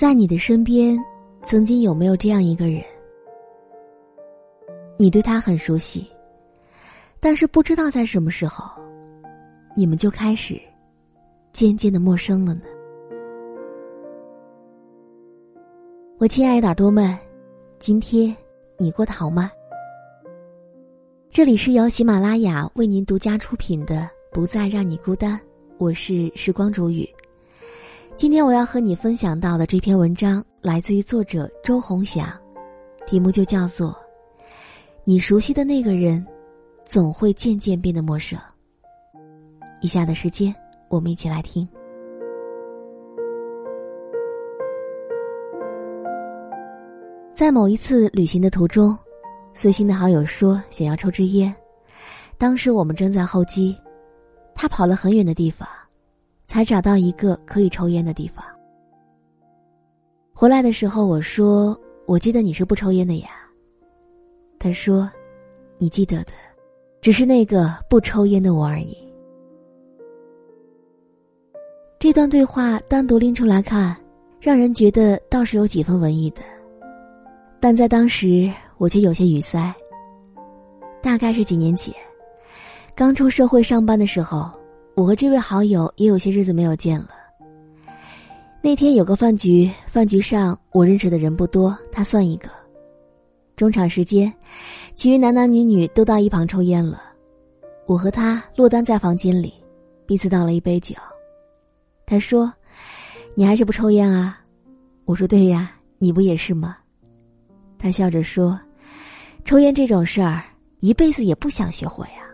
在你的身边，曾经有没有这样一个人？你对他很熟悉，但是不知道在什么时候，你们就开始渐渐的陌生了呢？我亲爱的耳朵们，今天你过得好吗？这里是由喜马拉雅为您独家出品的《不再让你孤单》，我是时光煮雨。今天我要和你分享到的这篇文章来自于作者周鸿祥，题目就叫做《你熟悉的那个人，总会渐渐变得陌生》。以下的时间，我们一起来听。在某一次旅行的途中，随行的好友说想要抽支烟，当时我们正在候机，他跑了很远的地方。才找到一个可以抽烟的地方。回来的时候，我说：“我记得你是不抽烟的呀。”他说：“你记得的，只是那个不抽烟的我而已。”这段对话单独拎出来看，让人觉得倒是有几分文艺的，但在当时我却有些语塞。大概是几年前，刚出社会上班的时候。我和这位好友也有些日子没有见了。那天有个饭局，饭局上我认识的人不多，他算一个。中场时间，其余男男女女都到一旁抽烟了，我和他落单在房间里，彼此倒了一杯酒。他说：“你还是不抽烟啊？”我说：“对呀，你不也是吗？”他笑着说：“抽烟这种事儿，一辈子也不想学会啊。”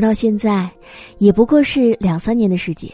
而到现在，也不过是两三年的时间，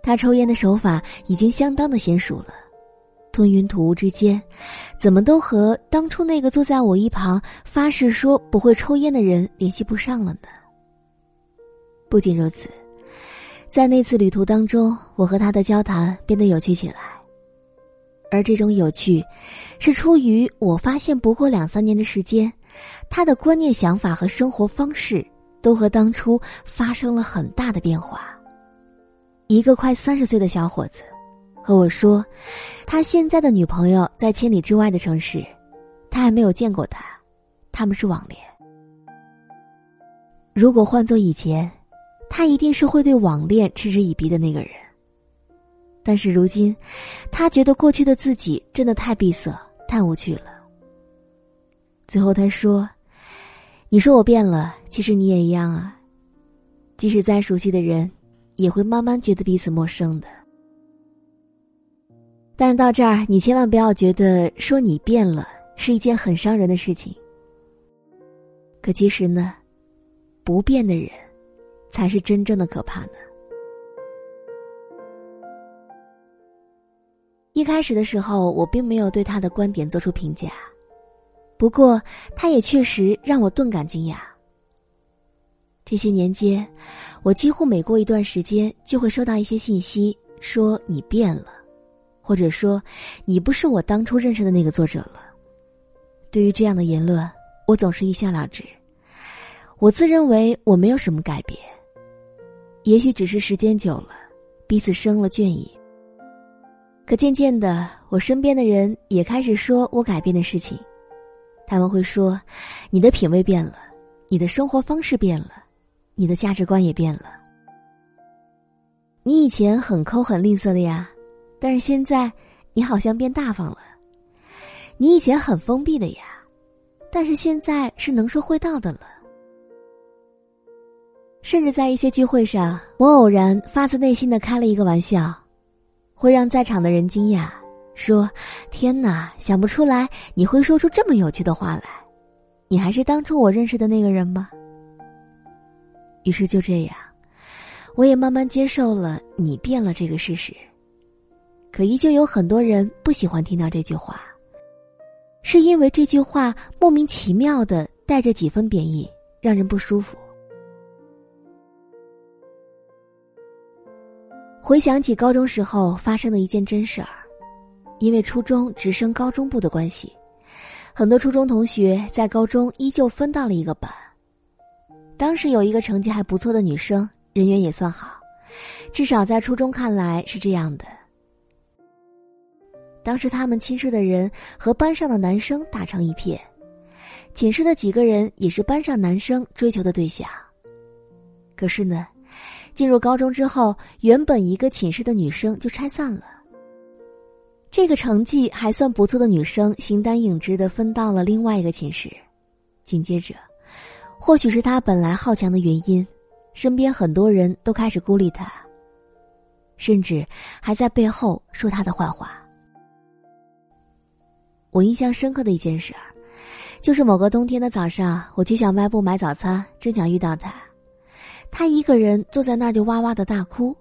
他抽烟的手法已经相当的娴熟了，吞云吐雾之间，怎么都和当初那个坐在我一旁发誓说不会抽烟的人联系不上了呢。不仅如此，在那次旅途当中，我和他的交谈变得有趣起来，而这种有趣，是出于我发现不过两三年的时间，他的观念、想法和生活方式。都和当初发生了很大的变化。一个快三十岁的小伙子和我说，他现在的女朋友在千里之外的城市，他还没有见过她，他们是网恋。如果换做以前，他一定是会对网恋嗤之以鼻的那个人。但是如今，他觉得过去的自己真的太闭塞、太无趣了。最后他说。你说我变了，其实你也一样啊。即使再熟悉的人，也会慢慢觉得彼此陌生的。但是到这儿，你千万不要觉得说你变了是一件很伤人的事情。可其实呢，不变的人，才是真正的可怕呢。一开始的时候，我并没有对他的观点做出评价。不过，他也确实让我顿感惊讶。这些年间，我几乎每过一段时间就会收到一些信息，说你变了，或者说你不是我当初认识的那个作者了。对于这样的言论，我总是一笑了之。我自认为我没有什么改变，也许只是时间久了，彼此生了倦意。可渐渐的，我身边的人也开始说我改变的事情。他们会说：“你的品味变了，你的生活方式变了，你的价值观也变了。你以前很抠很吝啬的呀，但是现在你好像变大方了。你以前很封闭的呀，但是现在是能说会道的了。甚至在一些聚会上，我偶然发自内心的开了一个玩笑，会让在场的人惊讶。”说：“天哪，想不出来你会说出这么有趣的话来，你还是当初我认识的那个人吗？”于是就这样，我也慢慢接受了你变了这个事实。可依旧有很多人不喜欢听到这句话，是因为这句话莫名其妙的带着几分贬义，让人不舒服。回想起高中时候发生的一件真事儿。因为初中直升高中部的关系，很多初中同学在高中依旧分到了一个班。当时有一个成绩还不错的女生，人缘也算好，至少在初中看来是这样的。当时他们寝室的人和班上的男生打成一片，寝室的几个人也是班上男生追求的对象。可是呢，进入高中之后，原本一个寝室的女生就拆散了。这个成绩还算不错的女生，形单影只的分到了另外一个寝室。紧接着，或许是她本来好强的原因，身边很多人都开始孤立她，甚至还在背后说她的坏话。我印象深刻的一件事，就是某个冬天的早上，我去小卖部买早餐，正巧遇到他。他一个人坐在那儿就哇哇的大哭，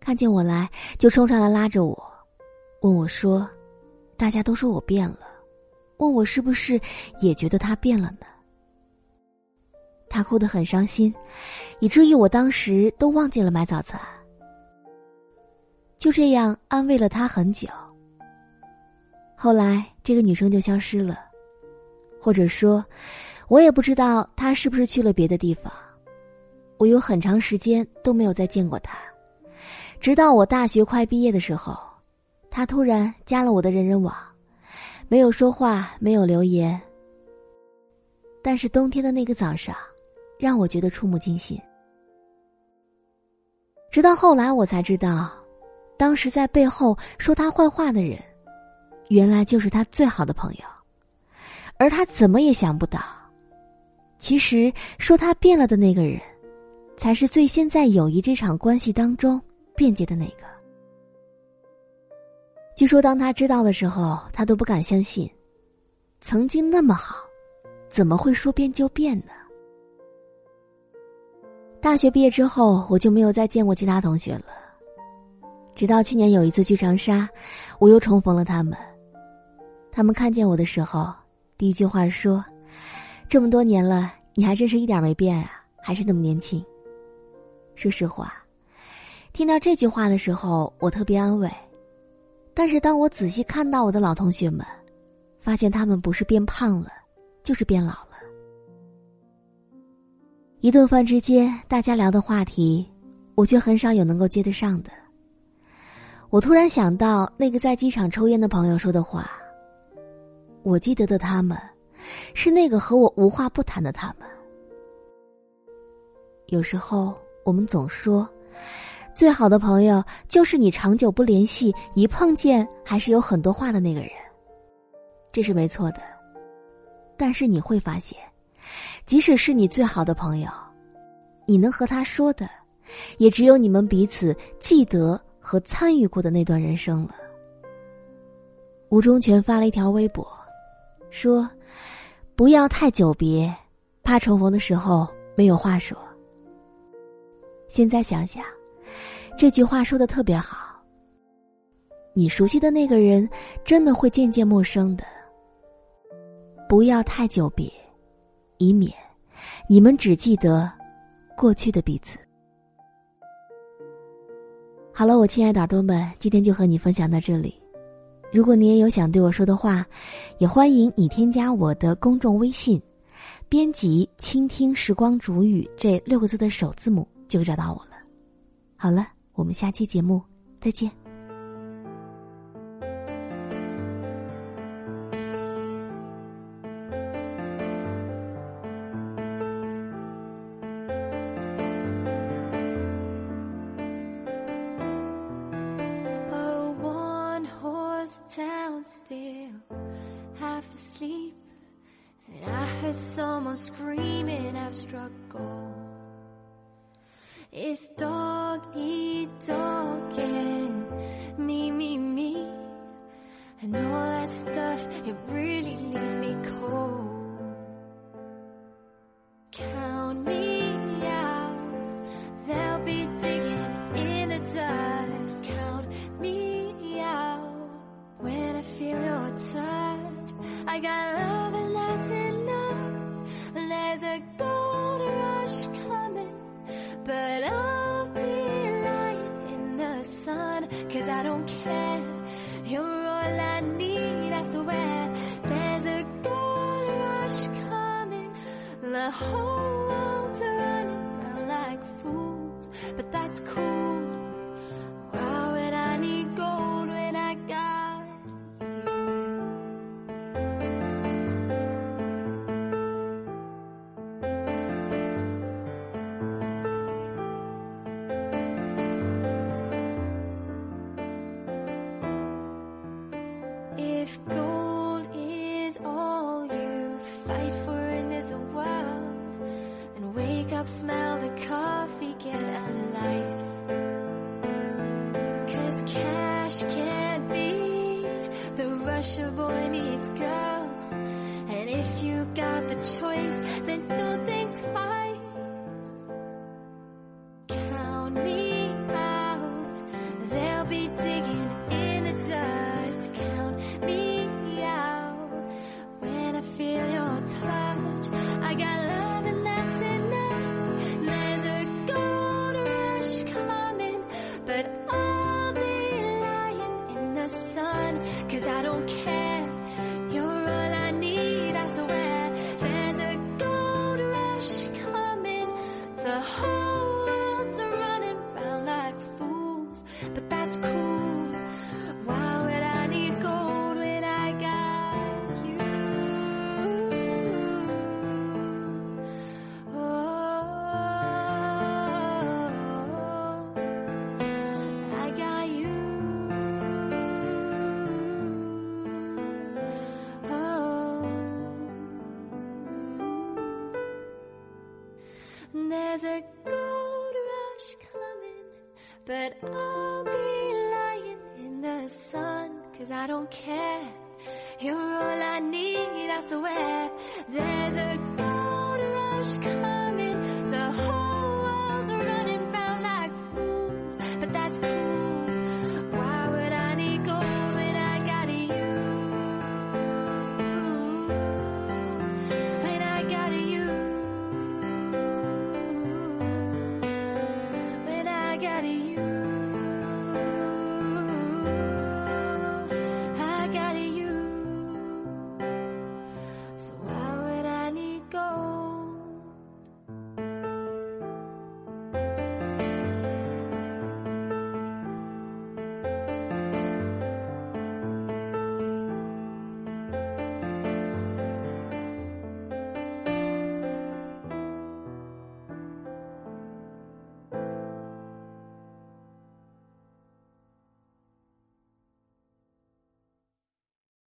看见我来就冲上来拉着我，问我说：“大家都说我变了，问我是不是也觉得他变了呢？”他哭得很伤心，以至于我当时都忘记了买早餐。就这样安慰了他很久。后来，这个女生就消失了，或者说，我也不知道她是不是去了别的地方。我有很长时间都没有再见过她，直到我大学快毕业的时候，他突然加了我的人人网，没有说话，没有留言。但是冬天的那个早上，让我觉得触目惊心。直到后来，我才知道，当时在背后说他坏话的人。原来就是他最好的朋友，而他怎么也想不到，其实说他变了的那个人，才是最先在友谊这场关系当中辩解的那个。据说当他知道的时候，他都不敢相信，曾经那么好，怎么会说变就变呢？大学毕业之后，我就没有再见过其他同学了，直到去年有一次去长沙，我又重逢了他们。他们看见我的时候，第一句话说：“这么多年了，你还真是一点没变啊，还是那么年轻。”说实话，听到这句话的时候，我特别安慰。但是当我仔细看到我的老同学们，发现他们不是变胖了，就是变老了。一顿饭之间，大家聊的话题，我却很少有能够接得上的。我突然想到那个在机场抽烟的朋友说的话。我记得的他们，是那个和我无话不谈的他们。有时候我们总说，最好的朋友就是你长久不联系，一碰见还是有很多话的那个人。这是没错的，但是你会发现，即使是你最好的朋友，你能和他说的，也只有你们彼此记得和参与过的那段人生了。吴忠全发了一条微博。说：“不要太久别，怕重逢的时候没有话说。”现在想想，这句话说的特别好。你熟悉的那个人，真的会渐渐陌生的。不要太久别，以免你们只记得过去的彼此。好了，我亲爱的耳朵们，今天就和你分享到这里。如果你也有想对我说的话，也欢迎你添加我的公众微信，编辑“倾听时光煮雨”这六个字的首字母，就找到我了。好了，我们下期节目再见。It's dog eat dog and me, me, me. And all that stuff, it really leaves me cold. Count me out, they'll be digging in the dust. Count me out when I feel your touch. I got love You're all I need, I swear. There's a gold rush coming. The whole smell the coffee, get a life. Cause cash can't beat the rush a boy needs girl. And if you got the choice, then don't think twice. There's a gold rush coming, but I'll be lying in the sun, cause I don't care. You're all I need, I swear. There's a gold rush coming, the whole